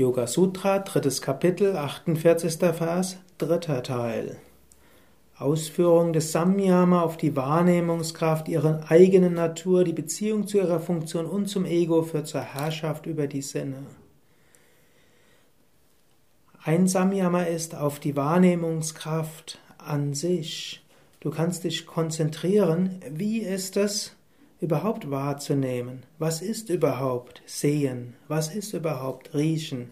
Yoga Sutra, drittes Kapitel, 48. Vers, dritter Teil. Ausführung des Samyama auf die Wahrnehmungskraft, ihre eigene Natur, die Beziehung zu ihrer Funktion und zum Ego führt zur Herrschaft über die Sinne. Ein Samyama ist auf die Wahrnehmungskraft an sich. Du kannst dich konzentrieren, wie ist es, überhaupt wahrzunehmen. Was ist überhaupt Sehen? Was ist überhaupt Riechen?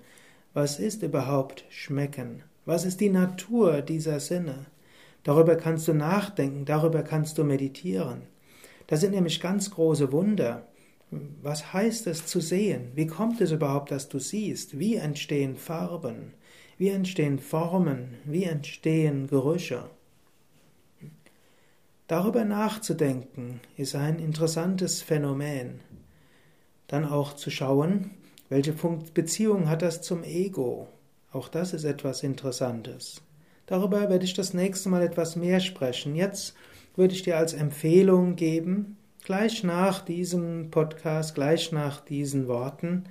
Was ist überhaupt Schmecken? Was ist die Natur dieser Sinne? Darüber kannst du nachdenken, darüber kannst du meditieren. Das sind nämlich ganz große Wunder. Was heißt es zu sehen? Wie kommt es überhaupt, dass du siehst? Wie entstehen Farben? Wie entstehen Formen? Wie entstehen Gerüche? Darüber nachzudenken ist ein interessantes Phänomen. Dann auch zu schauen, welche Beziehung hat das zum Ego? Auch das ist etwas Interessantes. Darüber werde ich das nächste Mal etwas mehr sprechen. Jetzt würde ich dir als Empfehlung geben, gleich nach diesem Podcast, gleich nach diesen Worten,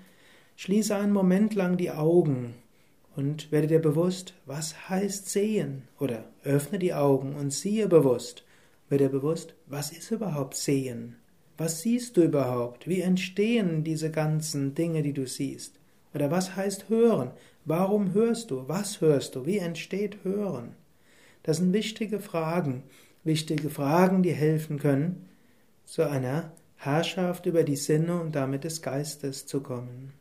schließe einen Moment lang die Augen und werde dir bewusst, was heißt sehen? Oder öffne die Augen und siehe bewusst. Wird dir bewusst, was ist überhaupt Sehen? Was siehst du überhaupt? Wie entstehen diese ganzen Dinge, die du siehst? Oder was heißt Hören? Warum hörst du? Was hörst du? Wie entsteht Hören? Das sind wichtige Fragen, wichtige Fragen, die helfen können, zu einer Herrschaft über die Sinne und damit des Geistes zu kommen.